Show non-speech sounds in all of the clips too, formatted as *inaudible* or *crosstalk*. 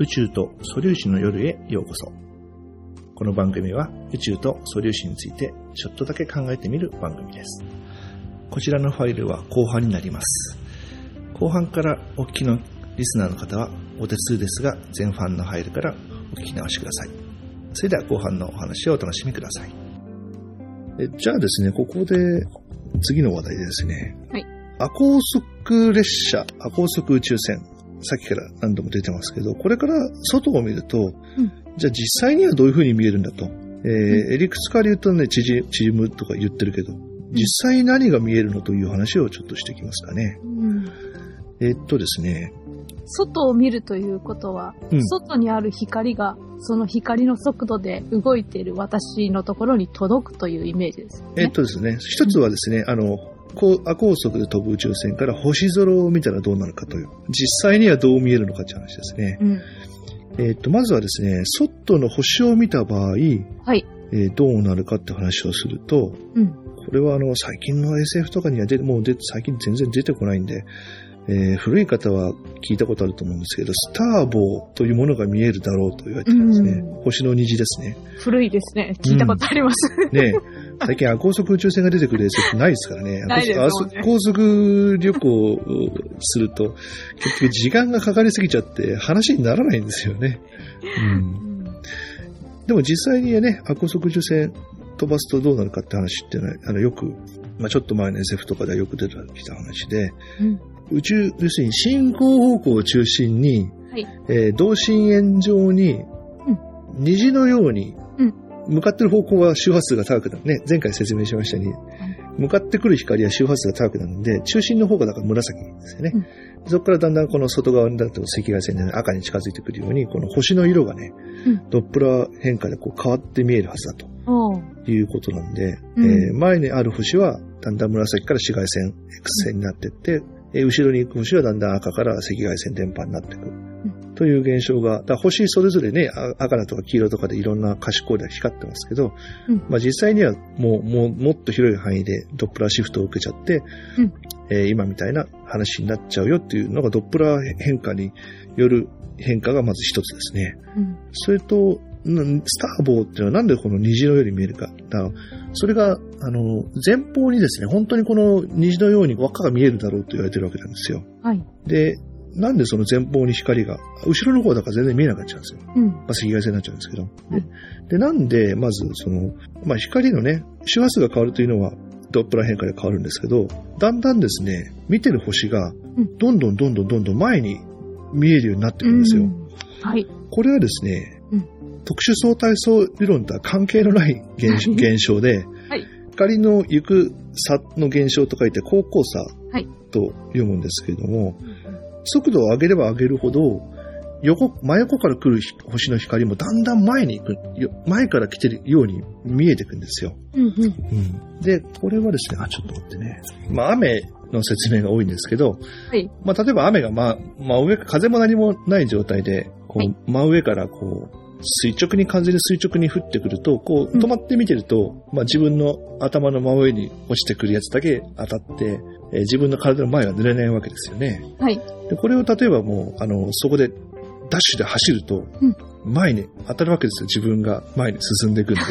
宇宙と素粒子の夜へようこそ。この番組は宇宙と素粒子についてちょっとだけ考えてみる番組です。こちらのファイルは後半になります。後半からお聞きのリスナーの方はお手数ですが、前半のファイルからお聞き直しください。それでは後半のお話をお楽しみください。えじゃあですね、ここで次の話題でですね、はいア高速列車、ア高速宇宙船、さっきから何度も出てますけど、これから外を見ると、ん。じゃあ実際にはどういう風に見えるんだと。えーエリクスから言うとね、縮縮むとか言ってるけど、実際に何が見えるのという話をちょっとしていきますかね。うん。えーっとですね、外を見るということは、うん。外にある光が、その光の速度で動いている私のところに届くというイメージですよね。えーっとですね、一つはですね、あの、亜高速で飛ぶ宇宙船から星空を見たらどうなるかという、実際にはどう見えるのかという話ですね。うん。えーっと、まずはですね、外の星を見た場合、はい。えーどうなるかって話をすると、うん。これはあの、最近の SF とかにはもう最近全然出てこないんで、えー古い方は聞いたことあると思うんですけど、スターボーというものが見えるだろうと言われてるんですね。う星の虹ですね。古いですね。聞いたことあります。ねえ最近、高速宇宙船が出てくる SF ないですからね。*laughs* ないですねあ高速旅行をすると、結局時間がかかりすぎちゃって話にならないんですよね。うんうんでも実際にね、高速宇宙船飛ばすとどうなるかって話っていうのは、あの、よく、まあちょっと前の SF とかではよく出てきた話で、うん宇宙、要するに進行方向を中心に、はい。えー同心円状に、虹のように、うん向かってる方向は周波数が高くなる。ね、前回説明しましたように、向かってくる光は周波数が高くなるんで、中心の方がだから紫ですよね。そこからだんだんこの外側にだと赤外線で赤に近づいてくるように、この星の色がね、うんドップラー変化でこう変わって見えるはずだということなんで、うんえー前にある星はだんだん紫から紫外線 X 線になっていって、えー後ろに行く星はだんだん赤から赤外線電波になっていく。という現象が、星それぞれね、あ赤だとか黄色とかでいろんな可視光で光ってますけど、うんまあ実際にはもう、もう、もっと広い範囲でドップラーシフトを受けちゃって、うんえー今みたいな話になっちゃうよっていうのがドップラー変化による変化がまず一つですね。うん。それと、んスターボーっていうのはなんでこの虹のように見えるか。それが、あの、前方にですね、本当にこの虹のように輪っかが見えるだろうと言われてるわけなんですよ。はい。で、なんでその前方に光が、後ろの方だから全然見えなくなっちゃうんですよ。うん。まあ、赤外線になっちゃうんですけど。で、でなんで、まず、その、まあ、光のね、周波数が変わるというのは、ドップラー変化で変わるんですけど、だんだんですね、見てる星がうん、どんどんどんどんどんどん前に見えるようになってくるんですよ。うんはい。これはですね、うん特殊相対相理論とは関係のない現象現象で、はい光の行く差の現象と書いて高校差はいと読むんですけれども、速度を上げれば上げるほど、横、真横から来る星の光もだんだん前に行く、よ前から来てるように見えていくんですよ。うんうん。で、これはですね、あ、ちょっと待ってね。まあ、雨の説明が多いんですけど、はい。まあ、例えば雨が、まあ、真上、風も何もない状態で、こう、はい真上からこう、垂直に、完全に垂直に降ってくると、こう、うん止まって見てると、まあ、自分の頭の真上に落ちてくるやつだけ当たって、えー自分の体の前は濡れないわけですよね。はい。で、これを例えばもう、あの、そこで、ダッシュで走るとうん、前に当たるわけですよ。自分が前に進んでいくんで。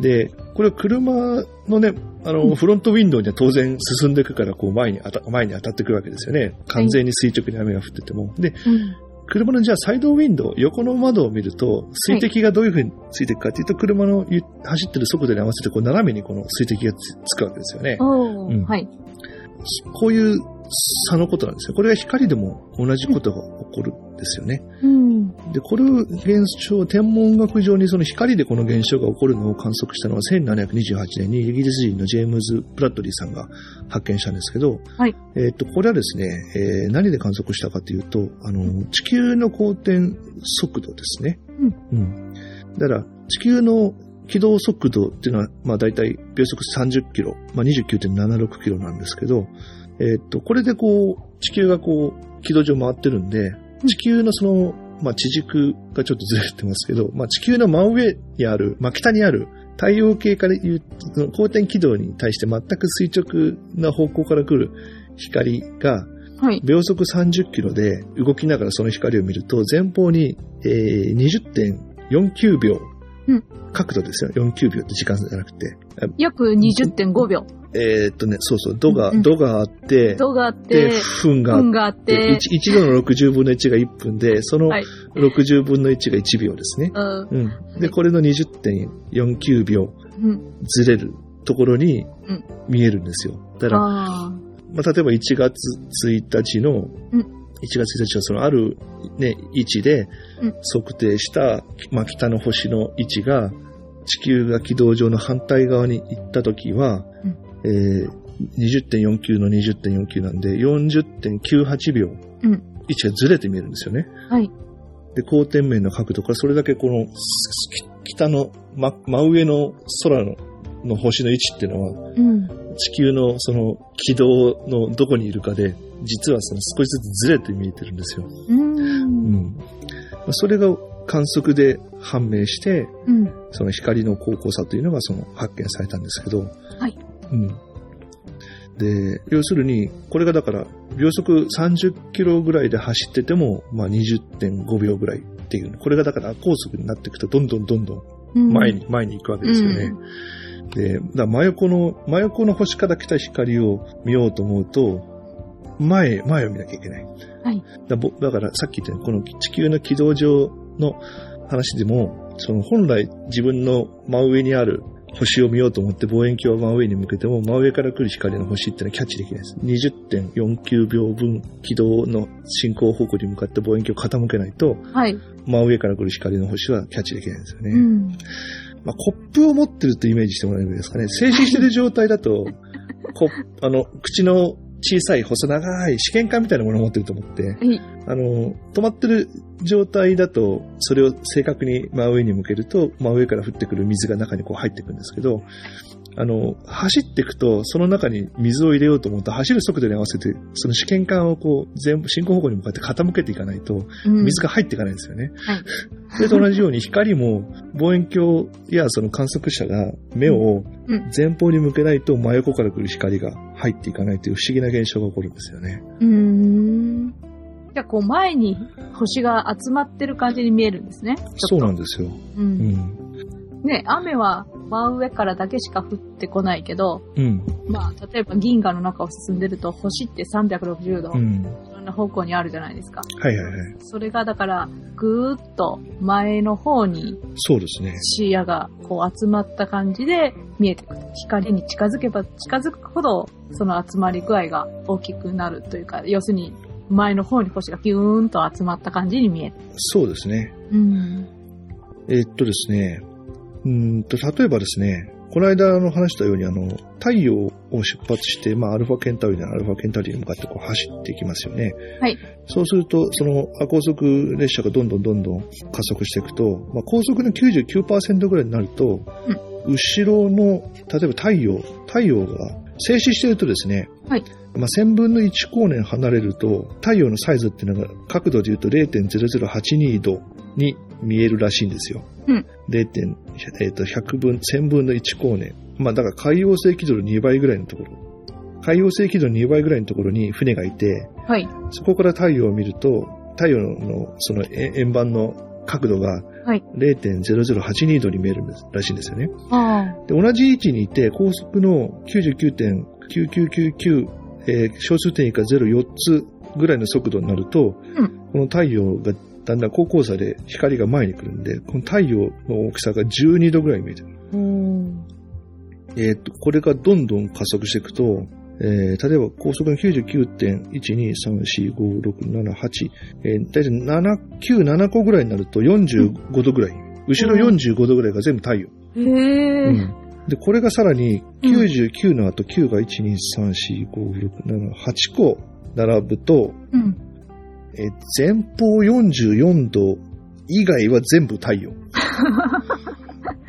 *laughs* で、これは車のね、あの、うんフロントウィンドウには当然進んでいくから、こう前に当た、前に当たってくるわけですよね。完全に垂直に雨が降ってても。で、うん。車のじゃあサイドウィンドウ、横の窓を見ると、水滴がどういう風についていくかっていうと、車のゆ走ってる速度に合わせて、こう斜めにこの水滴がつつくわけですよね。おうんーはい。こういう差のことなんですよ。これが光でも同じことが起こるんですよね。うん。で、これを現象、天文学上にその光でこの現象が起こるのを観測したのは1728年にイギリス人のジェームズ・ブラッドリーさんが発見したんですけど、はいえっと、これはですね、えー何で観測したかというと、あの、地球の公転速度ですね。うん。うん。だから、地球の軌道速度っていうのは、まあ大体秒速30キロ、まあ29.76キロなんですけど、えっと、これでこう、地球がこう、軌道上回ってるんで、地球のその、まあ地軸がちょっとずれてますけど、まあ地球の真上にある、まあ北にある太陽系から言う、その公転軌道に対して全く垂直な方向から来る光が、はい。秒速30キロで動きながらその光を見ると、前方に、えー、20.49秒。うん角度ですよ。49秒って時間じゃなくて。あ約20.5秒。えーっとね、そうそう、度が、度があって、度があっで、て、分があって。て、、1, 度の60分の1が1分で、そのはい。60分の1が1秒ですね。で、これの20.49秒うん。ずれるところにうん。見えるんですよ。だから、あまあ、例えば1月1日の、うん。1月1日はそのある、ね、位置でうん。測定した、まあ、北の星の位置が地球が軌道上の反対側に行った時は、うんえー20.49の20.49なんで40.98秒うん位置がずれて見えるんですよね。あ。はい。で、光点面の角度からそれだけこの北の、ま、真上の空のの星の位置っていうのはうん。地球のその軌道のどこにいるかで、実はその少しずつずれて見えてるんですよ。う。うんん。まあそれが観測で判明して、うん。その光の高校差というのがその発見されたんですけど、はい。うん。で、要するに、これがだから、秒速30キロぐらいで走ってても、まあ20.5秒ぐらいっていう、これがだから高速になっていくと、どんどんどんどんうん前に、前に行くわけですよね。で、だから真横の、真横の星から来た光を見ようと思うと、前、前を見なきゃいけない。はい。だぼだからさっき言ったように、この地球の軌道上の話でも、その本来自分の真上にある星を見ようと思って望遠鏡を真上に向けても、真上から来る光の星ってのはキャッチできないです。20.49秒分軌道の進行方向に向かって望遠鏡を傾けないと、はい。真上から来る光の星はキャッチできないんですよね。うん。まあ、コップを持ってるとイメージしてもらえるんですかね。静止してる状態だと、*laughs* こあの、口の小さい細長い試験管みたいなものを持ってると思って、はい。あの、止まってる状態だと、それを正確に真上に向けると、真上から降ってくる水が中にこう入ってくるんですけど、あの、走っていくと、その中に水を入れようと思うと、走る速度に合わせて、その試験管をこう、全部進行方向に向かって傾けていかないと、うん水が入っていかないんですよね。はい。*laughs* それと同じように光も望遠鏡やその観測者が目をうん前方に向けないと真横から来る光が入っていかないという不思議な現象が起こるんですよね。うーん。じゃあ、こう、前に星が集まってる感じに見えるんですね。そうなんでですよ。う。うんん。ね、雨は真上からだけしか降ってこないけど、うん。まあ、例えば銀河の中を進んでると、星って360度、いうん。ろんな方向にあるじゃないですか。はいはいはい。それがだから、ぐーっと前の方にそうですね。視野がこう集まった感じで見えてくる。光に近づけば近づくほど、その集まり具合が大きくなるというか、要するに前の方に星がギューンと集まった感じに見える。そうですね。うん。えーっとですね。うーんと、例えばですね、この間の話したように、あの、太陽を出発して、まあ、アルファケンタウリーならアルファケンタウリーに向かってこう走っていきますよね。はい。そうすると、その、あ高速列車がどんどんどんどん加速していくと、まあ、高速の99%ぐらいになると、後ろの、例えば太陽、太陽が静止しているとですね、はいまあ、1000分の1光年離れると、太陽のサイズっていうのが角度で言うと0.0082度に見えるらしいんですよ。うん 0. えっと100分、1000分の1光年。まあ、だから海洋性軌道の2倍ぐらいのところ。海洋性軌道の2倍ぐらいのところに船がいて、はい。そこから太陽を見ると、太陽のそのえ円盤の角度がはい0.0082度に見えるんですらしいんですよね。あで同じ位置にいて、高速の99.9999、えー小数点以下04つぐらいの速度になると、うんこの太陽がだんだん高校差で光が前に来るんで、この太陽の大きさが12度ぐらい見えてる。えーと、これがどんどん加速していくと、えー例えば高速の99.1234567えー、大体7、9、7個ぐらいになると45度ぐらい。後ろ45度ぐらいが全部太陽。うんで、これがさらにうん99の後9が1、2、3、4、5、6、7、8個並ぶと、うん。えー前方44度以外は全部太陽。*laughs*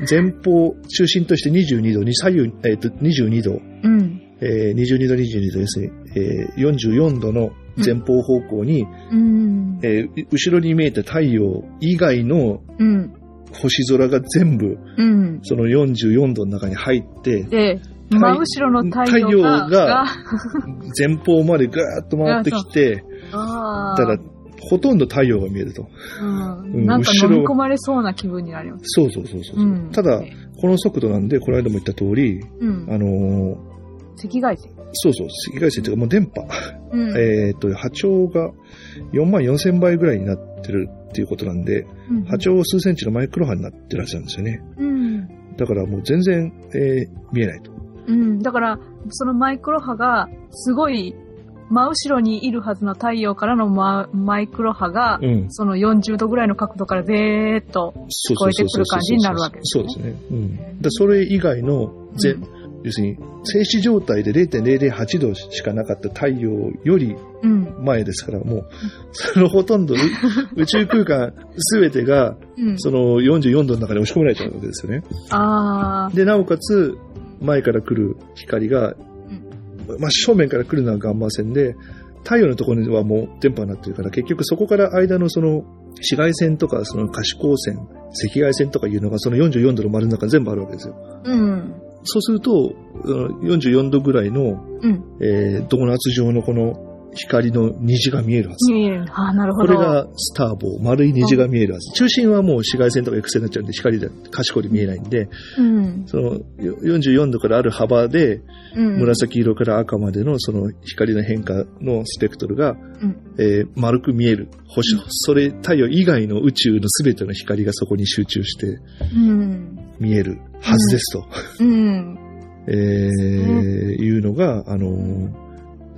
前方中心として22度に左右、えっ、と、22度、うん。えー22度、22度ですね、えー44度の前方方向に、うん。えー後ろに見えた太陽以外のうん。星空が全部うん。その44度の中に入って、で、真後ろの太陽が、太陽が *laughs* 前方までぐーっと回ってきて、あただ、ほとんど太陽が見えると。あ、ううんん、なんか後ろ飲み込まれそうな気分になります。そうそうそうそう。うんただ、この速度なんで、この間も言った通り、うん。あのー赤外線。そうそう、赤外線というかもう電波。うん。えっ、と、波長が4万4千倍ぐらいになってるっていうことなんで、うん波長数センチのマイクロ波になってるはずなんですよね。うん。だからもう全然、えー見えないと。うん。だから、そのマイクロ波が、すごい、真後ろにいるはずの太陽からのママイクロ波が、うん。その40度ぐらいの角度からぜーっと、聞こえてくる感じになるわけですねそうですね。うん。だそれ以外の全、うん要するに、静止状態で0.008度しかなかった太陽よりうん。前ですから、もう、そのほとんどう *laughs* 宇宙空間すべてが、うん。その44度の中に押し込められちゃうわけですよね。あで、なおかつ、前から来る光が、まあ、正面から来るのはガンマ線で、太陽のところにはもう電波になってるから、結局そこから間のその紫外線とかその可視光線、赤外線とかいうのがその44度の丸の中に全部あるわけですよ。ーうん。そうすると、うん44度ぐらいの、うん。えードーナツ状のこの光の虹が見えるはず。見える。ああ、なるほど。これがスターボー、丸い虹が見えるはず。中心はもう紫外線とか X 線になっちゃうんで、光で賢い見えないんで、うん。そのよ44度からある幅で、うん。紫色から赤までのその光の変化のスペクトルが、んえー丸く見える星、うんそれ太陽以外の宇宙の全ての光がそこに集中してうん。見えるはずですと、うん。えーいうのが、あのー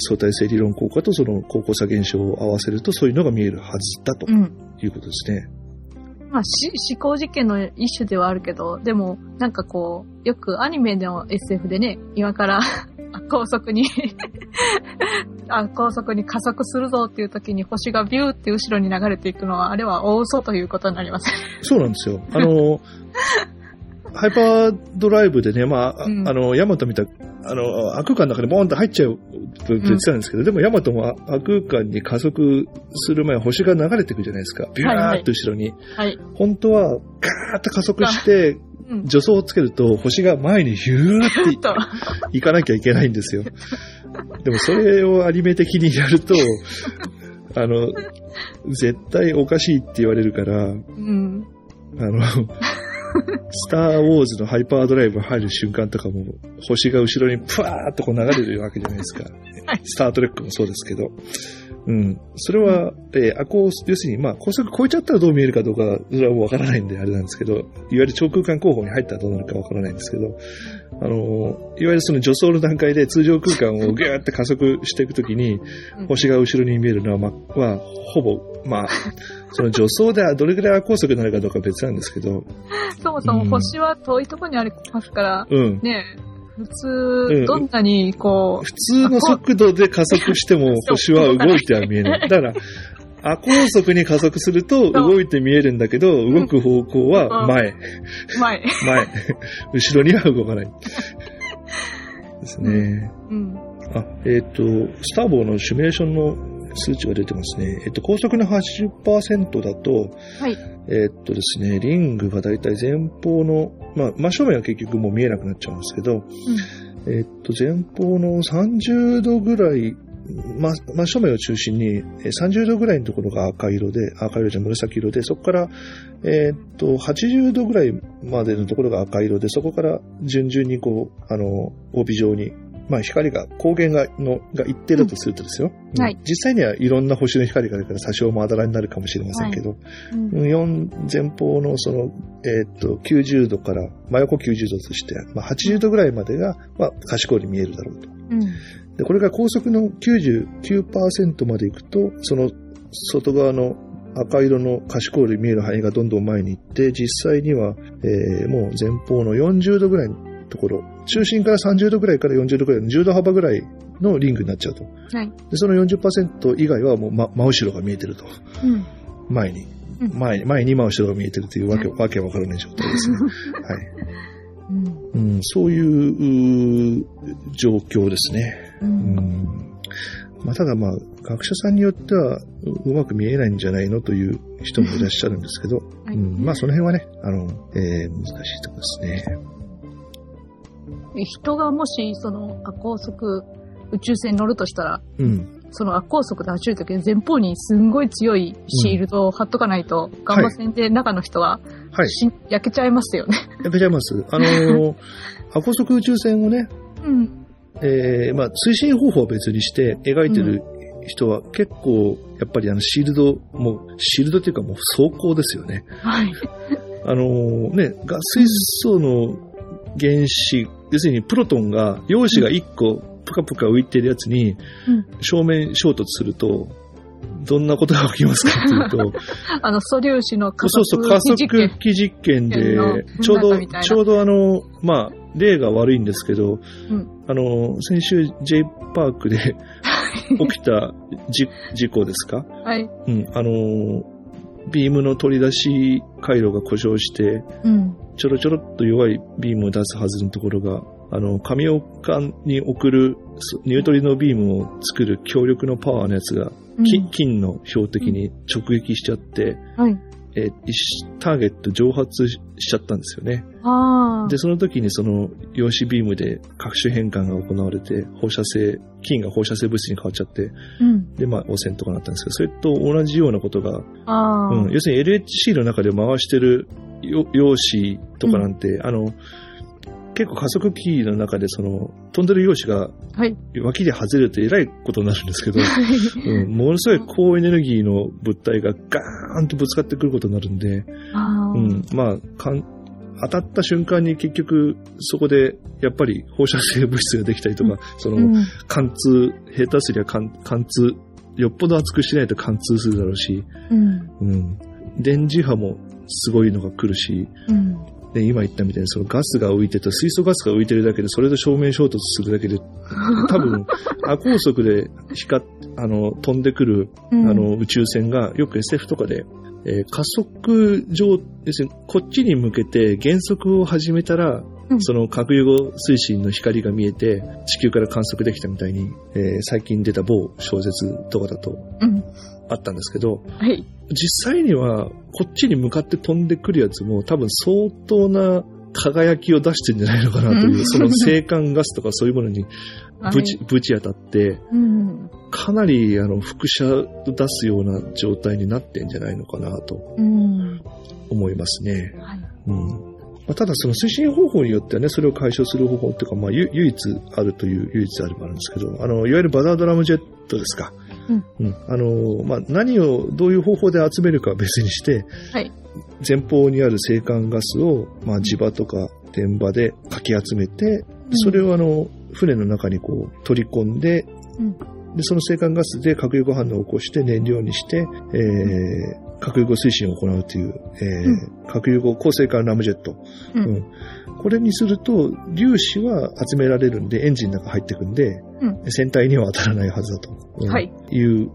相対性理論効果とその高校差現象を合わせるとそういうのが見えるはずだとうん。いうことですね。まあ、し思考実験の一種ではあるけど、でも、なんかこう、よくアニメでも SF でね、今から *laughs* 高速に *laughs* あ、高速に加速するぞっていう時に星がビューって後ろに流れていくのは、あれは大嘘ということになります。そうなんですよ。あの、*laughs* ハイパードライブでね、まあ、あうんあの、ヤマト見た、あの、悪空間の中にボーンと入っちゃうと言ってたんですけど、でもヤマトも悪空間に加速する前、星が流れていくじゃないですか。ビューっと後ろに。はい。本当は、ガーッと加速して、うん。助走をつけると、星が前にヒューってと、行かなきゃいけないんですよ。でもそれをアニメ的にやると、あの、絶対おかしいって言われるから、うん。あの、スター・ウォーズのハイパードライブ入る瞬間とかも、星が後ろにプワーっとこう流れるわけじゃないですか。はいスター・トレックもそうですけど。うん。それは、えー、あ、こう、要するに、まあ、高速超えちゃったらどう見えるかどうか、それはもうわからないんで、あれなんですけど、いわゆる超空間候補に入ったらどうなるかわからないんですけど、あの、いわゆるその助走の段階で通常空間をギューって加速していくときに、うん星が後ろに見えるのは、まあ、は、ほぼ、まあ、その助走ではどれぐらい高速になるかどうかは別なんですけど、そもそも星は遠いところにありますから、うん。ね普うん通、どんなにこう、普通の速度で加速しても星は動いては見えない。だから、亜高速に加速すると動いて見えるんだけど、動く方向は前、前。前、後ろには動かない。ですね。うん。あ、えっ、と、スターボーのシミュレーションの数値が出てますね。えっ、と、高速の80%だと、はい。えっとですね、リングがだいたい前方の、まあ、真正面は結局もう見えなくなっちゃうんですけど、えっと、前方の30度ぐらい、ま、真正面を中心にえー30度ぐらいのところが赤色で、赤色じゃ紫色で、そこから、えっと、80度ぐらいまでのところが赤色で、そこから順々にこう、あの、帯状に、まあ、光が、光源が、の、が一定だとするとですよ。うんはい実際にはいろんな星の光があるから多少まだらになるかもしれませんけど、うん4前方のその、えーっと、90度から、真横90度として、まあ、80度ぐらいまでが、まあ、賢いに見えるだろうと。うん。で、これが高速の99%まで行くと、その外側の赤色の賢いに見える範囲がどんどん前に行って、実際には、えーもう前方の40度ぐらいのところ、中心から30度ぐらいから40度ぐらいの10度幅ぐらいのリングになっちゃうと。はい。で、その40%以外はもう、ま、真後ろが見えてると。うん。前に。うん前に、前に真後ろが見えてるというわけ、わけわからない状態ですね。*laughs* はい。うん。うん、そういう状況ですね。う。うんん。まあ、ただまあ、学者さんによってはううまく見えないんじゃないのという人もいらっしゃるんですけど、*laughs* はいうん、まあその辺はね、あの、えー難しいところですね。人がもし、その、あ高速宇宙船に乗るとしたら、うん。その悪高速で走るときに前方にすんごい強いシールドを貼っとかないと、ガンマ線で中の人ははい。し、焼けちゃいますよね。焼けちゃいます。あのー、*laughs* ア高速宇宙船をね、うん。えー、まあ、推進方法は別にして描いてる人は結構、やっぱりあの、シールド、もう、シールドっていうかもう走行ですよね。はい。あのーね、が水素の原子、要するにプロトンが、陽子が1個ぷかぷか浮いてるやつにうん、正面衝突すると、どんなことが起きますかっていうと、*laughs* あの、素粒子の加そうそう、加速器実験での、ちょうどちょうどあの、まあ、例が悪いんですけど、うん。あの、先週 J パークで起きたじ事故ですか？はい。うん、あの、ビームの取り出し回路が故障して、うん。ちょろちょろっと弱いビームを出すはずのところが、あの、神岡に送るそニュートリノビームを作る強力のパワーのやつが、金金の標的に直撃しちゃって、はい。えターゲット蒸発しちゃったんですよね。で、その時にその陽子ビームで各種変換が行われて、放射性、金が放射性物質に変わっちゃって、うん。で、まあ汚染とかなったんですけど、それと同じようなことが。うん、要するに LHC の中で回してるよ陽子とかなんて、あの、結構加速器の中でその飛んでる陽子がはい。脇で外れるとえらいことになるんですけど、*laughs* うん、ものすごい高エネルギーの物体がガーンとぶつかってくることになるんで。うん、まあ、かん当たった瞬間に結局そこでやっぱり放射性物質ができたりとか、そのうん。貫通、下手すりゃ貫貫通、よっぽど熱くしないと貫通するだろうし、うん。うん、電磁波もすごいのが来るし、うん。で今言ったみたいにそのガスが浮いてた水素ガスが浮いてるだけでそれと正面衝突するだけで多分 *laughs* 亜高速で光っあの飛んでくるあうん、の宇宙船がよく SF とかで、えー加速上、要すこっちに向けて減速を始めたら、うんその核融合推進の光が見えて地球から観測できたみたいに、えー最近出た某小説とかだとうん。あったんですけど、はい。実際にはこっちに向かって飛んでくるやつも多分相当な輝きを出してるんじゃないのかなというう、んその青函ガスとかそういうものにぶち、ぶち当たって、うん。かなりあの輻射を出すような状態になってんじゃないのかなとうん。思いますね。はい。うんまあ、ただその推進方法によってはね、それを解消する方法っていうか、まあ、ゆ唯一あるという唯一あるもあるんですけど、あの、いわゆるバザードラムジェットですか。うん。あの、まあ、何をどういう方法で集めるかは別にして、はい。前方にある青函ガスを、まあ、磁場とか電場でかき集めて、それをあの、船の中にこう取り込んで、うんで、その青函ガスで核融合反応を起こして燃料にして、えー、核融合推進を行うという、えー核融合高性間ラムジェット。うん。うん。これにすると、粒子は集められるんで、エンジンの中入ってくんで、うん。船体には当たらないはずだと、うん。はい。いう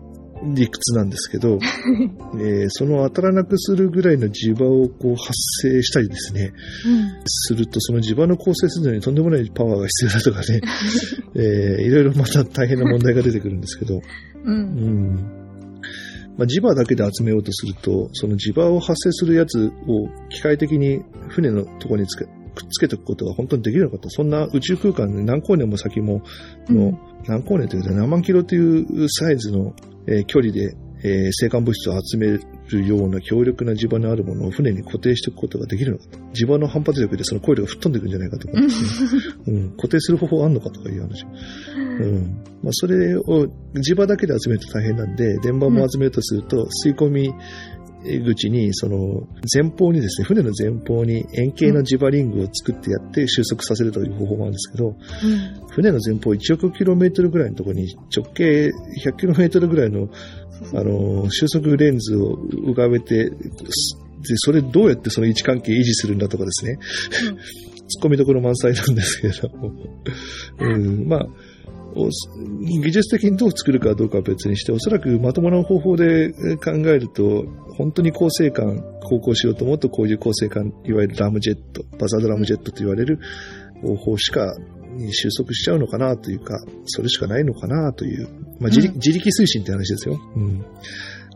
理屈なんですけど、*laughs* えーその当たらなくするぐらいの磁場をこう発生したりですね、うん。すると、その磁場の構成するのにとんでもないパワーが必要だとかね、*laughs* えーいろいろまた大変な問題が出てくるんですけど、う。うんん。まあ、磁場だけで集めようとすると、その磁場を発生するやつを機械的に船のところにつけくっつけておくことが本当にできるのかと。そんな宇宙空間で何光年も先もの、うん何光年というか何万キロというサイズの、えー距離で、えー生還物質を集めるような強力な磁場のあるものを船に固定しておくことができるのかと。磁場の反発力でそのコイルが吹っ飛んでいくんじゃないかとか、うんうん、固定する方法あんのかとかいう話。うん。まあ、それを磁場だけで集めると大変なんで、電場も集めるとすると、吸い込み口に、その、前方にですね、船の前方に円形の磁場リングを作ってやって収束させるという方法があるんですけど、船の前方1億キロメートルぐらいのところに直径100キロメートルぐらいの、あの、収束レンズを浮かべて、で、それどうやってその位置関係維持するんだとかですね。突っ込みどころ満載なんですけれども。うん、まあ、お技術的にどう作るかどうかは別にして、おそらくまともな方法でえ考えると、本当に高性間航行しようと思うと、こういう高性間、いわゆるラムジェット、バザードラムジェットと言われる方法しか、に収束しちゃうのかなというか、それしかないのかなという、まあ、自力うん自力推進って話ですよ。うん。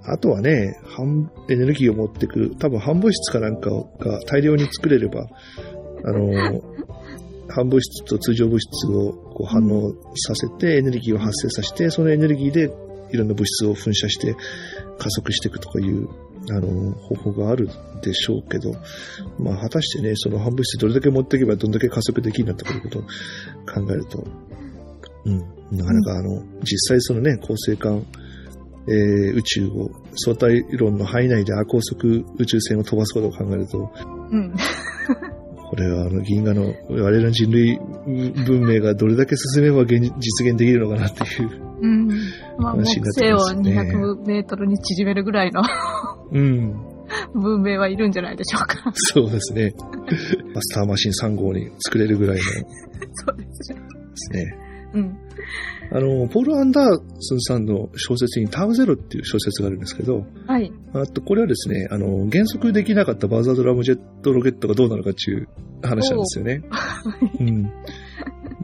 あとはね、半エネルギーを持ってくる、多分半物質かなんかが大量に作れれば、あの、*laughs* 反物質と通常物質をこう反応させて、エネルギーを発生させて、そのエネルギーでいろんな物質を噴射して加速していくとかいう、あの、方法があるでしょうけど、まあ、果たしてね、その反物質どれだけ持っていけばどんだけ加速できるんだとかいうことを考えると、うん、なかなかあの、実際そのね、恒星間、えー、宇宙を相対論の範囲内で亜高速宇宙船を飛ばすことを考えると、うん。これはあの銀河の我々の人類文明がどれだけ進めば現実現できるのかなっていう。うん。まあ、木話になって星をますね200メートルに縮めるぐらいのうん。文明はいるんじゃないでしょうか。そうですね。*laughs* マスターマシン3号に作れるぐらいのでそうですね。すね。うん。あの、ポール・アンダーソンさんの小説にタウゼロっていう小説があるんですけど、はい。あと、これはですね、あの、減速できなかったバーザードラムジェットロケットがどうなるかっていう話なんですよね。うん。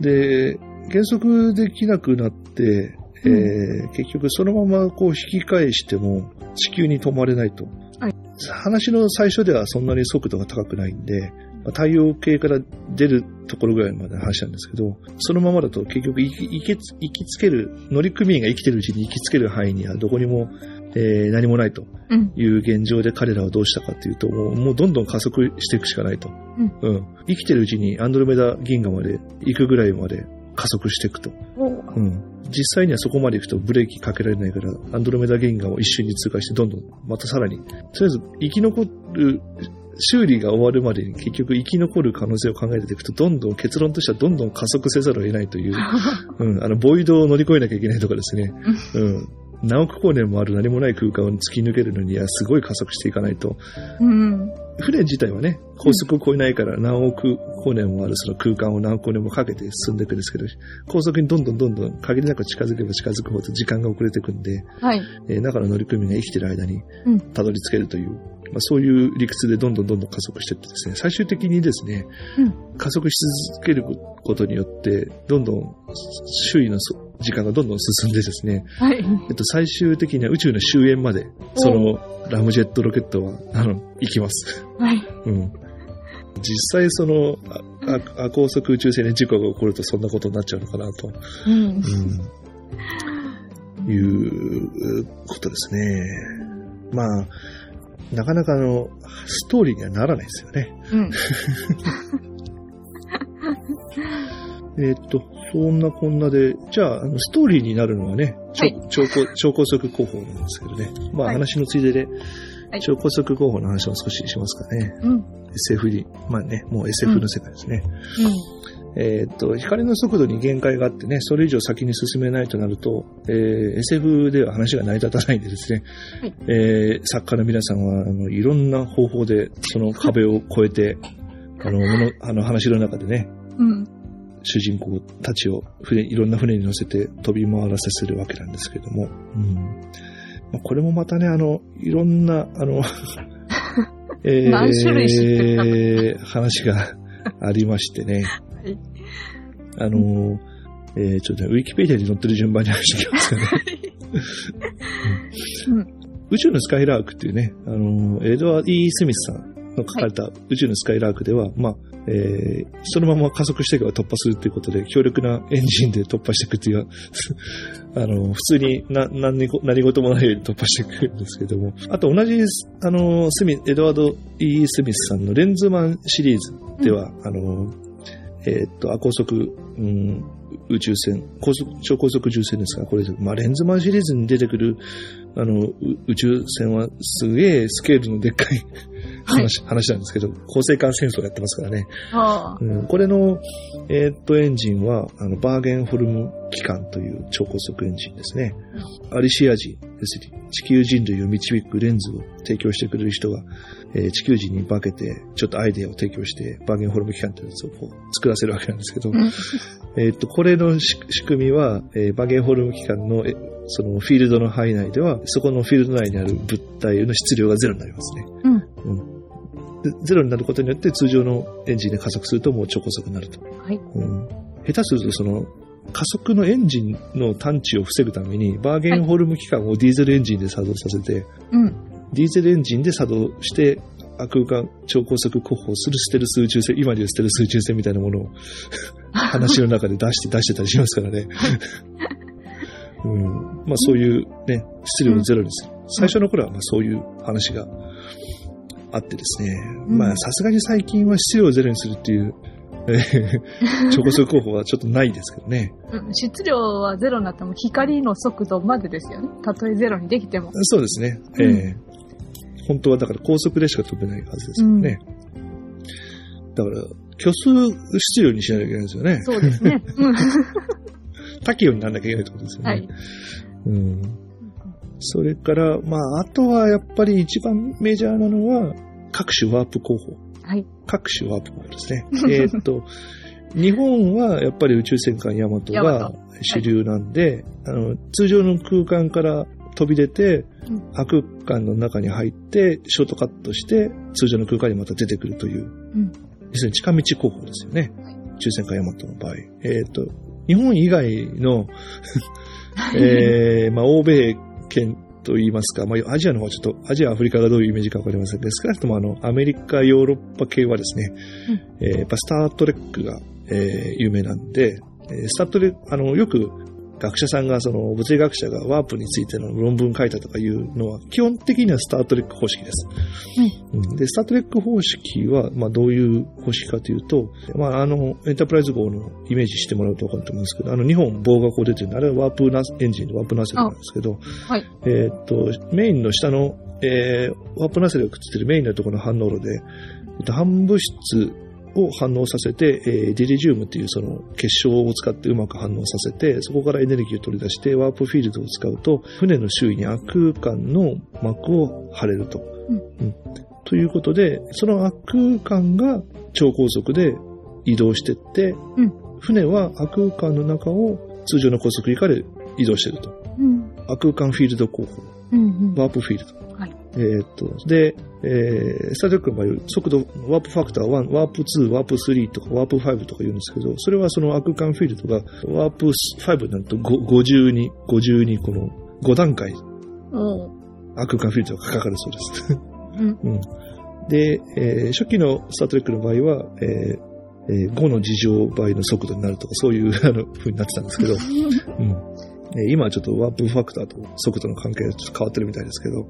で、減速できなくなって、えー結局そのままこう引き返しても地球に止まれないと。はい話の最初ではそんなに速度が高くないんで、まあ太陽系から出るところぐらいまでの話なんですけど、そのままだと結局行き行き行きつける、乗組員が生きてるうちに行きつける範囲にはどこにも、えー何もないとうん。いう現状で彼らはどうしたかというと、もうもうどんどん加速していくしかないと。うん。生きてるうちにアンドロメダ銀河まで行くぐらいまで加速していくと。おうん。実際にはそこまで行くとブレーキかけられないから、アンドロメダ銀河を一瞬に通過して、どんどん、またさらに、とりあえず生き残る、修理が終わるまでに結局生き残る可能性を考えていくと、どんどん結論としてはどんどん加速せざるを得ないという、*laughs* うん、あの、ボイドを乗り越えなきゃいけないとかですね、うん。何億光年もある何もない空間を突き抜けるのにはすごい加速していかないと、うん。船自体はね、高速を超えないから何億光年もあるその空間を何億光年もかけて進んでいくんですけど、高速にどんどんどんどん限りなく近づけば近づくほど時間が遅れていくんで、はい。えー中の乗組員が生きてる間にうんたどり着けるという、まあ、そういう理屈でどんどんどんどん加速していってですね、最終的にですね、うん加速し続けることによって、どんどん周囲のそ時間がどんどん進んでですね、はい。えっと、最終的には宇宙の終焉まで、そのラムジェットロケットは、あの、行きます。はい。うん。実際その、あ高速宇宙船に事故が起こるとそんなことになっちゃうのかなと、うん。うん、いうことですね。まあ、なかなかあの、ストーリーにはならないですよね。うん。*laughs* えーっと、そんなこんなで、じゃあ、あのストーリーになるのはね、超はい超高超高速候補なんですけどね。まあ、はい話のついでで、はい超高速候補の話を少ししますかね。うん。SF に、まあね、もう SF の世界ですね。うん。えーっと、光の速度に限界があってね、それ以上先に進めないとなると、えー SF では話が成り立たないんでですね、はいえー作家の皆さんは、あの、いろんな方法でその壁を越えて、あの、もの、あの話の中でね、うん。主人公たちを船、いろんな船に乗せて飛び回らせするわけなんですけども、うん。まあこれもまたね、あの、いろんな、あの、*laughs* えー、話がありましてね。はいあの、えーちょっとねウィキペディアに載ってる順番に話していきますかね。うん。宇宙のスカイラークっていうね、あの、エドワード・ E・ スミスさんの書かれた宇宙のスカイラークでは、まあ、えーそのまま加速していけば突破するっていうことで、強力なエンジンで突破していくっていう、*laughs* あの、普通にな何ご何事もないように突破していくんですけども、あと同じ、あの、スミ、エドワード・ E・ スミスさんのレンズマンシリーズでは、あの、えーっと、亜高速、うん、宇宙船、高速、超高速宇宙船ですが、これ、まあ、レンズマンシリーズに出てくる、あの、う宇宙船はすげえスケールのでっかい話, *laughs* 話なんですけど、恒星間戦争やってますからね。ああ。うん、これの、えーっと、エンジンは、あの、バーゲンホルム機関という超高速エンジンですね。アリシア人、要するに地球人類を導くレンズを提供してくれる人が、えー地球人に化けて、ちょっとアイデアを提供して、バーゲンホルム機関というやつをこう作らせるわけなんですけど、うんえーっと、これのし仕組みは、えーバーゲンホルム機関の、えそのフィールドの範囲内では、そこのフィールド内にある物体の質量がゼロになりますね。うん。でゼロになることによって通常のエンジンで加速するともう超高速になると。はい。うん、下手するとその加速のエンジンの探知を防ぐためにバーゲンホルム機関をディーゼルエンジンで作動させて、うん。ディーゼルエンジンで作動して空間超高速候補するステルス宇宙船、今でいうステルス宇宙船みたいなものを *laughs* 話の中で出して出してたりしますからね。*laughs* うん、まあそういうね、質量をゼロにする。最初の頃はまあそういう話があってですね。うんまあさすがに最近は質量をゼロにするっていう、えー超高速候補はちょっとないですけどね。うん質量はゼロになっても光の速度までですよね。たとえゼロにできても。そうですね。えー本当はだから高速でしか飛べないはずですよね。だから、虚数質量にしなきゃいけないんですよね。そうですね。うん *laughs* 多岐にならなきゃいけないってことですよね。はい。うん。それから、まあ、あとはやっぱり一番メジャーなのは、各種ワープ候補。はい。各種ワープ候補ですね。*laughs* えーっと、日本はやっぱり宇宙戦艦ヤマトが主流なんで、あの、通常の空間から飛び出て、うん空間の中に入って、ショートカットして、通常の空間にまた出てくるという、うん。要するに近道候補ですよね。宇宙戦艦ヤマトの場合。えーっと、日本以外の、*laughs* えー、まあ、欧米圏と言いますか、まあ、アジアの方はちょっと、アジア、アフリカがどういうイメージかわかりません。が、少なくともあの、アメリカ、ヨーロッパ系はですね、えーやっぱスタートレックが、えー有名なんで、えースタートレック、あの、よく学者さんが、その、物理学者がワープについての論文書いたとかいうのは、基本的にはスタートレック方式です。うんで、スタートレック方式は、まあ、どういう方式かというと、まあ、あの、エンタープライズ号のイメージしてもらうと分かると思うんですけど、あの、日本棒がこう出てるんで、あれはワープナスエンジンでワープナセルなんですけど、はい。えーっと、メインの下の、えー、ワープナセルがくっついてるメインのところの反応炉で、えっと、反物質を反応させて、えーディリジウムっていうその結晶を使ってうまく反応させて、そこからエネルギーを取り出して、ワープフィールドを使うと、船の周囲に悪空間の膜を張れると。うんうんということで、その悪空間が超高速で移動してって、うん船は悪空間の中を通常の高速以下で移動してると。うん。悪空間フィールド候補。うん。うん。ワープフィールド。はいえーっと、で、えースタートレックの場合、速度、ワープファクター1、ワープ2、ワープ3とか、ワープ5とか言うんですけど、それはその悪空間フィールドが、ワープ5になるとご52、52この5段階、悪空間フィールドがかかるそうです。うん。*laughs* うん。で、えー初期のスタートレックの場合は、えーえー5の事乗倍の速度になるとか、そういう、あの、風になってたんですけど、*laughs* うん。えー今はちょっとワープファクターと速度の関係がちょっと変わってるみたいですけど、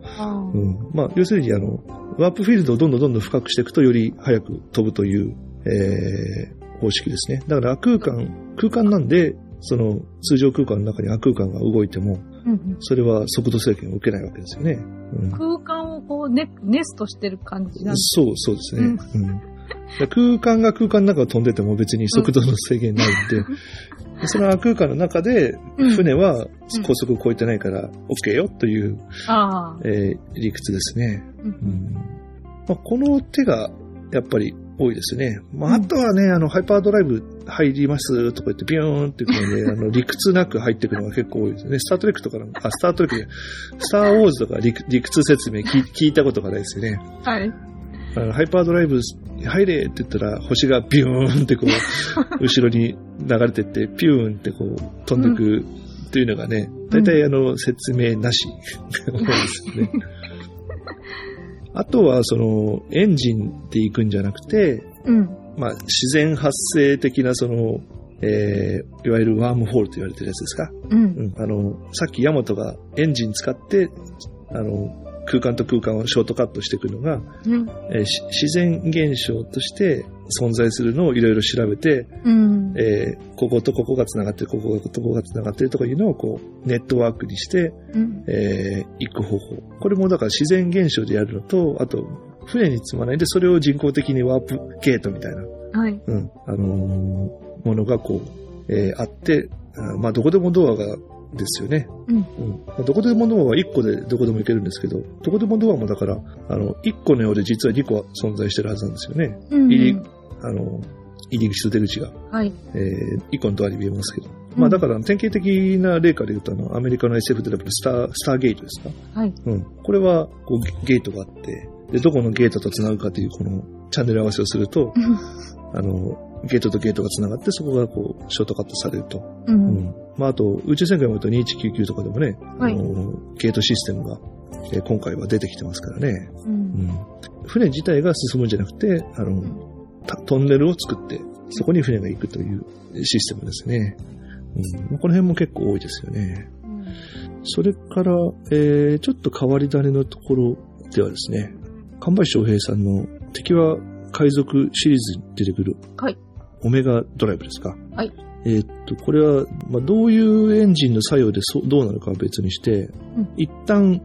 うん。まあ、要するに、あの、ワープフィールドをどんどんどんどん深くしていくと、より早く飛ぶという、えー方式ですね。だから、空間、空間なんで、その、通常空間の中に悪空間が動いても、うんうんそれは速度制限を受けないわけですよね。うん。空間をこうネネストしてる感じなんですそう、そうですね。うん。空間が空間の中を飛んでても別に速度の制限ないんで、*laughs* その空間の中でうん船は高速を超えてないから OK よという。えー理屈ですね。うんうんまあ、この手がやっぱり多いですね。まあ、うんあとはね、あの、ハイパードライブ入りますとか言ってビヨーンってくるので、*laughs* あの、理屈なく入ってくるのが結構多いですね。スタートレックとかあ、スタートレックで、スターウォーズとか理理屈説明聞聞いたことがないですよね。はい。ハイパードライブ入れって言ったら星がビューンってこう、*laughs* 後ろに流れてって、ピューンってこう飛んでくというのがね、大体あの説明なしですよね。*laughs* あとはそのエンジンで行くんじゃなくて、うん。まあ自然発生的なその、えーいわゆるワームホールと言われてるやつですか？うん。うん、あの、さっきヤマトがエンジン使って、あの、空間と空間をショートカットしていくのが、うん。えーし自然現象として存在するのをいろいろ調べて、うん。えーこことここが繋がってる、こことここが繋がってるとかいうのをこう、ネットワークにして、うん。えー行く方法。これもだから自然現象でやるのと、あと、船に積まないで、それを人工的にワープゲートみたいな、はい。うん、あのーものがこう、えーあって、まあ、どこでもドアが、ですよね。うんうんまあどこでもドアは1個でどこでも行けるんですけど、どこでもドアもだから、あの、1個のようで実は2個は存在してるはずなんですよね。うん。入りあの、入り口と出口が、はい。えー、1個のドアに見えますけど。まあだから典型的な例から言うと、あの、アメリカの SF でスター、スターゲートですかはい。うん。これは、こう、ゲゲートがあって、で、どこのゲートと繋ぐかという、この、チャンネル合わせをすると、あの、ゲートとゲートが繋がって、そこがこう、ショートカットされると。う。うんん。まあ、あと、宇宙戦艦もと2199とかでもね、はいあの、ゲートシステムが、えー今回は出てきてますからね。う。うんん。船自体が進むんじゃなくて、あの、たトンネルを作って、そこに船が行くというシステムですね。うん、この辺も結構多いですよね。うんそれから、えー、ちょっと変わり種のところではですね、神林翔平さんの敵は海賊シリーズに出てくる、はいオメガドライブですか？はい。えーっと、これは、まあ、どういうエンジンの作用でそどうなるかは別にして、うん一旦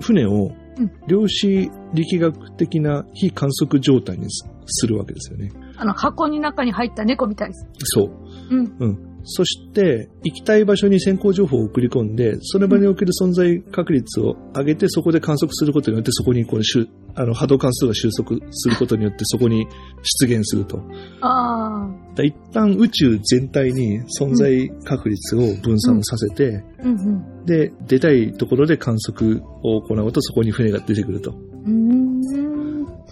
船をうん量子力学的な非観測状態にすするわけですよね。あの、箱に中に入った猫みたいです。そう。うん。うん。そして、行きたい場所に先行情報を送り込んで、その場における存在確率を上げて、そこで観測することによって、そこにこうしゅあの波動関数が収束することによって、そこに出現すると。あだ一旦宇宙全体に存在確率を分散させて、あ。うんうん。で、出たいところで観測を行うと、そこに船が出てくるとうーん。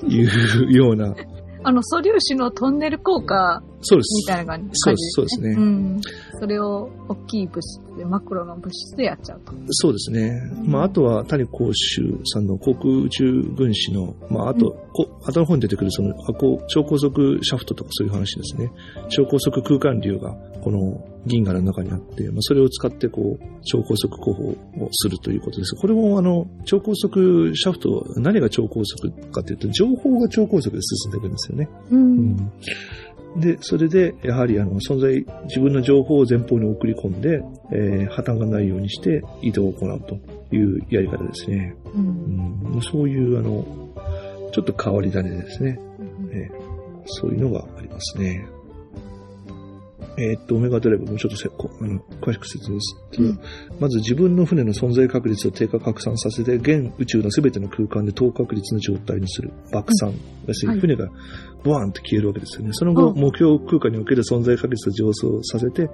いうような、あの、素粒子のトンネル効果そうですみ。たいな感じそうですそうですねうん。それを大きい物質で、マクロの物質でやっちゃうと。そうですね。まあ、あとは谷公衆さんの航空宇宙軍師の、まあ、あと、こ後の方に出てくるその、あこう超高速シャフトとかそういう話ですね。超高速空間流が、この銀河の中にあって、まあ、それを使って、こう、超高速広報をするということです。これも、あの、超高速シャフト、何が超高速かというと、情報が超高速で進んでいくんですよね。う。うんんで、それで、やはりあの、存在、自分の情報を前方に送り込んで、えー破綻がないようにして移動を行うというやり方ですね。う。うんん、そういう、あの、ちょっと変わり種ですね。えーそういうのがありますね。えーっと、オメガドライブもうちょっとせこあの詳しく説明すると、うんまず自分の船の存在確率を低下拡散させて、現宇宙の全ての空間で等確率の状態にする爆散。要するに船がボワーンと消えるわけですよね。その後、うん目標空間における存在確率を上昇させて、うん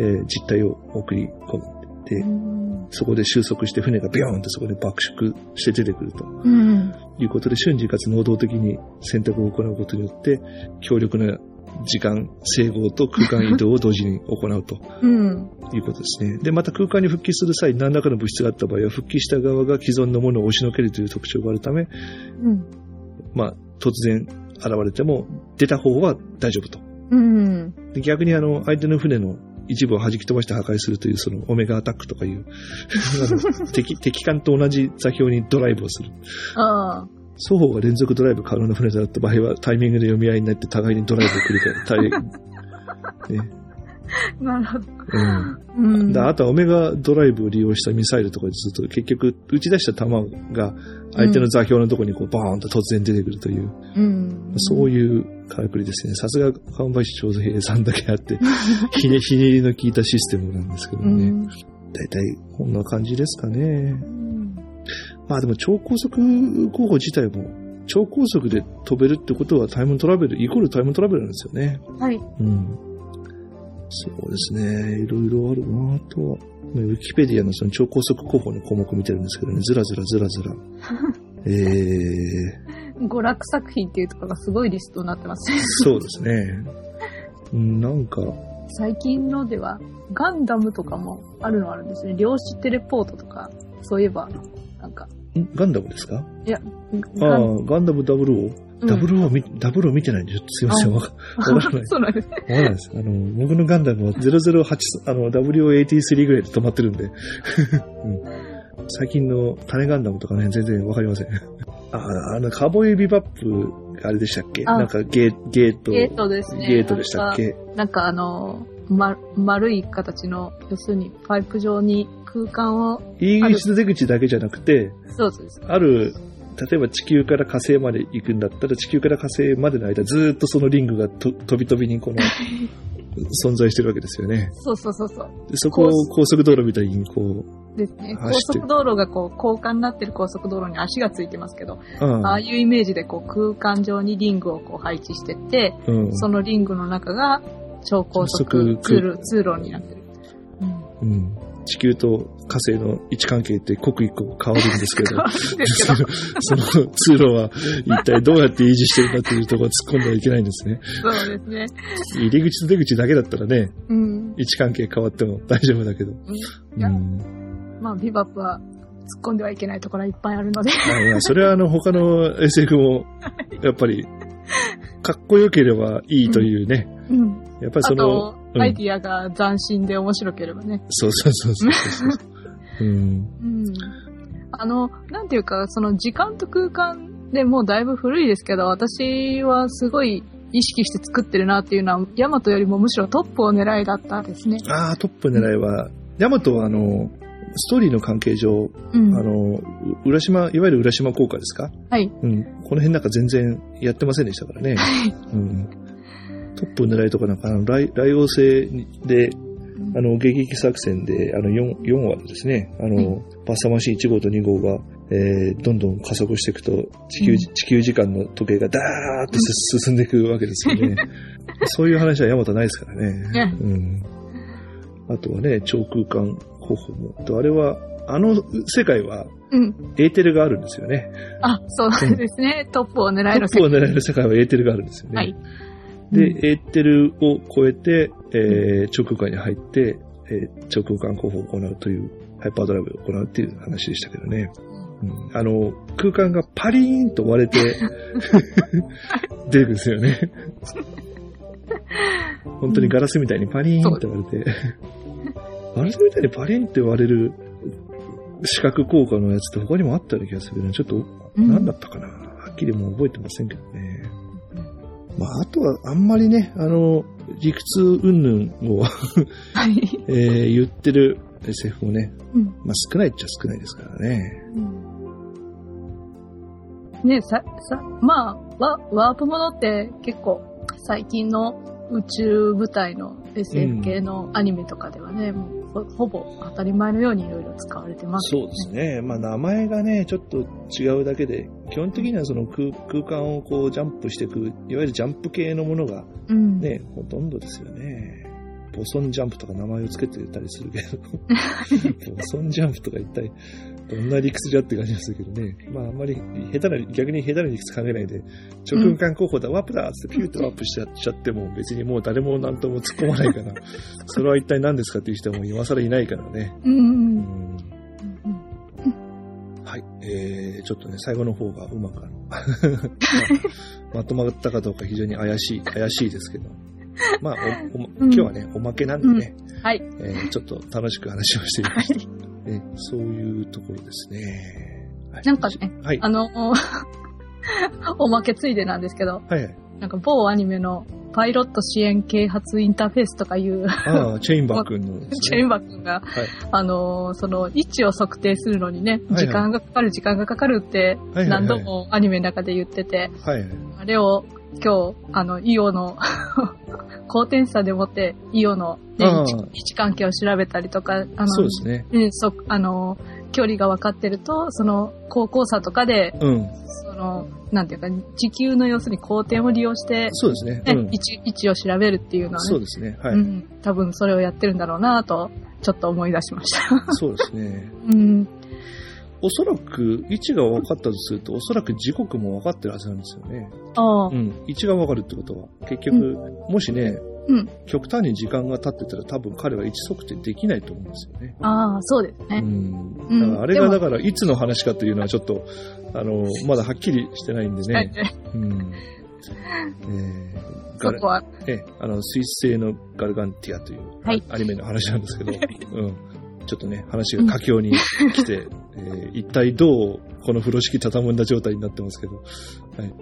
えー実体を送り込む。で、うん。そこで収束して船がビョーンとそこで爆縮して出てくるとうん。いうことで瞬時かつ能動的に選択を行うことによって、強力な時間整合と空間移動を同時に行うとうん。いうことですね。で、また空間に復帰する際、何らかの物質があった場合は、復帰した側が既存のものを押しのけるという特徴があるため、うん。まあ、突然現れても、出た方は大丈夫と。うん。で逆にあの、相手の船の一部を弾き飛ばして破壊するという、そのオメガアタックとかいう、*laughs* 敵、敵艦と同じ座標にドライブをする。ああ。双方が連続ドライブ可能な船だった場合は、タイミングで読み合いになって互いにドライブを繰り返す。ね *laughs* なるほど。うんうん。だあとはオメガドライブを利用したミサイルとかですると、結局、打ち出した弾が相手の座標のところにこうバーンと突然出てくるという、うん。そういうからくりですね。さすが川林長平さんだけあって、*laughs* ひね、ひねりの効いたシステムなんですけどね。うん。大体こんな感じですかね。うんまあでも超高速候補自体も、超高速で飛べるってことはタイムトラベル、イコールタイムトラベルなんですよね。はい。うん。そうですね。いろいろあるなあとは、ウィキペディアのその超高速候補の項目見てるんですけどね、ずらずらずらずら。*laughs* えー、娯楽作品っていうところがすごいリストになってますね。そうですね。うんなんか、最近のでは、ガンダムとかもあるのあるんですね。量子テレポートとか、そういえば、なんか、んガンダムですか？いや、ああガン、ダム00。うんダブルオー見、ダブルを見てないんで、ちょっとすいません。わからない。*laughs* そうなんですね。わからないです。あの、僕のガンダムは008、あの、WO83 ぐらいで止まってるんで。*laughs* うん、最近の種ガンダムとかね、全然わかりません。あ、あの、カーボーイビバップ、あれでしたっけ？あなんかゲゲート。ゲートですね。ゲートでしたっけ？なんかあの、ま、丸い形の、要するにパイプ状に空間を、入り口と出口だけじゃなくて、そうそう。ある、例えば地球から火星まで行くんだったら、地球から火星までの間、ずーっとそのリングがと飛び飛びにこの、*laughs* 存在してるわけですよね。そうそうそうそう。でそこを高速道路みたいにこですね。高速道路がこう、高架になってる高速道路に足がついてますけど、う、あああいうイメージでこう、空間上にリングをこう配置してって、うん、そのリングの中が超高速高速通路、通路になってる。うん。うん。地球と火星の位置関係って刻一刻変わるんですけど、*laughs* その通路は一体どうやって維持してるかというところを突っ込んではいけないんですね。そうですね。入り口と出口だけだったらね、うん。位置関係変わっても大丈夫だけど。うん、まあ、ビバップはっ込んではいけないところはいっぱいあるので。あいや、それはあの、他の SF も、やっぱり、かっこよければいいというね。うん。やっぱりそのアイディアが斬新で面白ければね。そうそうそうそうそう。うん。うん。あの、なんていうか、その時間と空間でもうだいぶ古いですけど、私はすごい意識して作ってるなっていうのは、ヤマトよりもむしろトップを狙いだったですね。ああ、トップ狙いは、ヤマトはあの、ストーリーの関係上、うん。あの、う浦島、いわゆる浦島効果ですか？はい。うん。この辺なんか全然やってませんでしたからね。うん。トップ狙いとかなんか、あの、雷雷王星で、あの、迎撃作戦で、あの、4、4話でですね、あの、バッサマシン1号と2号が、えー、どんどん加速していくと、地球、うん地球時間の時計がダーってす進んでいくわけですよね。*laughs* そういう話はヤマトないですからね。ねうん。あとはね、超空間方法も。と、あれは、あの世界は、うん。エーテルがあるんですよね。あ、そうですね。トップを狙トえるップを狙える世界はエーテルがあるんですよね。はい。で、うんエーテルを超えて、えー、超空間に入って、えー超空間候補を行うという、ハイパードライブを行うっていう話でしたけどね。うん、あの、空間がパリーンと割れて、*laughs* 出てくるんですよね。*laughs* 本当にガラスみたいにパリーンって割れて、ガラスみたいにパリーンって割れる視覚効果のやつって他にもあったような気がするけど、ちょっとうん何だったかな、はっきりもう覚えてませんけどね。まあ、あとはあんまりね、あの、理屈云々を、はい。*laughs* えー言ってる SF もね、うんまあ少ないっちゃ少ないですからね。ねさ、さ、まあ、ワワープものって結構最近の宇宙舞台の SF 系のアニメとかではね、もうほほぼ当たり前のようにいろいろ使われてますそうですね。まあ名前がね、ちょっと違うだけで、基本的にはその空空間をこうジャンプしていく、いわゆるジャンプ系のものがうん。ね、ほとんどですよね。ボソンジャンプとか名前を付けてたりするけど、*laughs* ボソンジャンプとか一体どんな理屈じゃって感じですけどね。まああんまり下手な、逆に下手な理屈考えないで、直空間候補だ、ワープだってピューってワープしちゃっちゃっても別にもう誰も何とも突っ込まないから、*laughs* それは一体何ですかっていう人はもう今更いないからね。うん。はい。えー、ちょっとね、最後の方がうまくま *laughs* まとまったかどうか非常に怪しい、怪しいですけど。まあ、おおま今日はね、おまけなんでね、はい。えーちょっと楽しく話をしてみました。ね、そういうところですね。はいなんかね、はい。あの、*laughs* おまけついでなんですけど、はいはい。なんか某アニメのパイロット支援啓発インターフェースとかいう、ああ、チェインバー君のね。*laughs* チェーンバックが、はい。あのーその、位置を測定するのにね、時間がかかる、時間がかかるって、何度もアニメの中で言ってて、はいはい。あれを今日、あの、イオの、*laughs* 高点差でもって、イオの、ね、位置関係を調べたりとか、あの、そうですね。うんそあの、距離が分かってると、その、高校差とかで、うん。その、なんていうか、地球の要するに光点を利用して、そうですね。ねうん位。置、位置を調べるっていうのはね、そうですね。はい。うん、多分それをやってるんだろうなと、ちょっと思い出しました。そうですね。*laughs* うん。おそらく、位置が分かったとすると、おそらく時刻も分かってるはずなんですよね。ああ、うん。位置が分かるってことは、結局、もしね、うん極端に時間が経ってたら多分彼は位置測定できないと思うんですよね。ああ、そうですうね。ん。うんだからあれがだからいつの話かというのはちょっと、あの、*laughs* まだはっきりしてないんではいね。うん。えー、ガルそこは、ええ、あの、水星のガルガンティアという、はいアニメの話なんですけど、*laughs* うん。ちょっとね、話が佳境に来て、えー一体どうこの風呂敷畳むんだ状態になってますけど、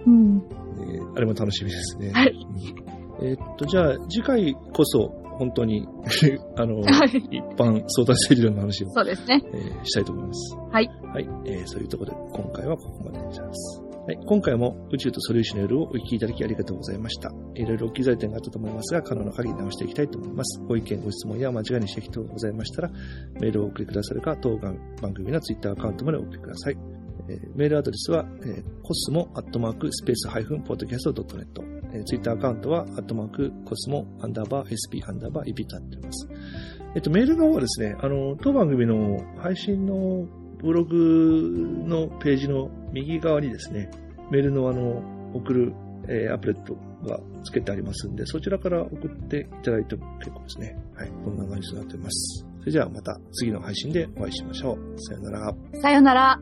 うん。えーあれも楽しみですね。はいうんえーっと、じゃあ、次回こそ、本当に、*laughs* あの、はい。一般相談性理論の話を、そうですね。えーしたいと思います。はい。はい、えーそういうところで、今回はここまでにします。はい、今回も宇宙とソリューションの夜をお聞きいただきありがとうございました。いろいろお気づい点があったと思いますが、可能な限り直していきたいと思います。ご意見、ご質問や間違いに指摘等ございましたら、メールをお送りくださるか、当番組のツイッターアカウントまでお送りください。えーメールアドレスは、えー、コスモアットマークスペースハイフンポッドキャストドットネット。えー、ツイッターアカウントは、アットマークコスモアンダーバー SP アンダーバー EP となっております。えっと、メールの方はですね、あの、当番組の配信のブログのページの右側にですね、メールのあの、送るえーアプレットが付けてありますんで、そちらから送っていただいても結構ですね。はい。こんな感じになっております。それじゃあまた次の配信でお会いしましょう。さよなら。さよなら。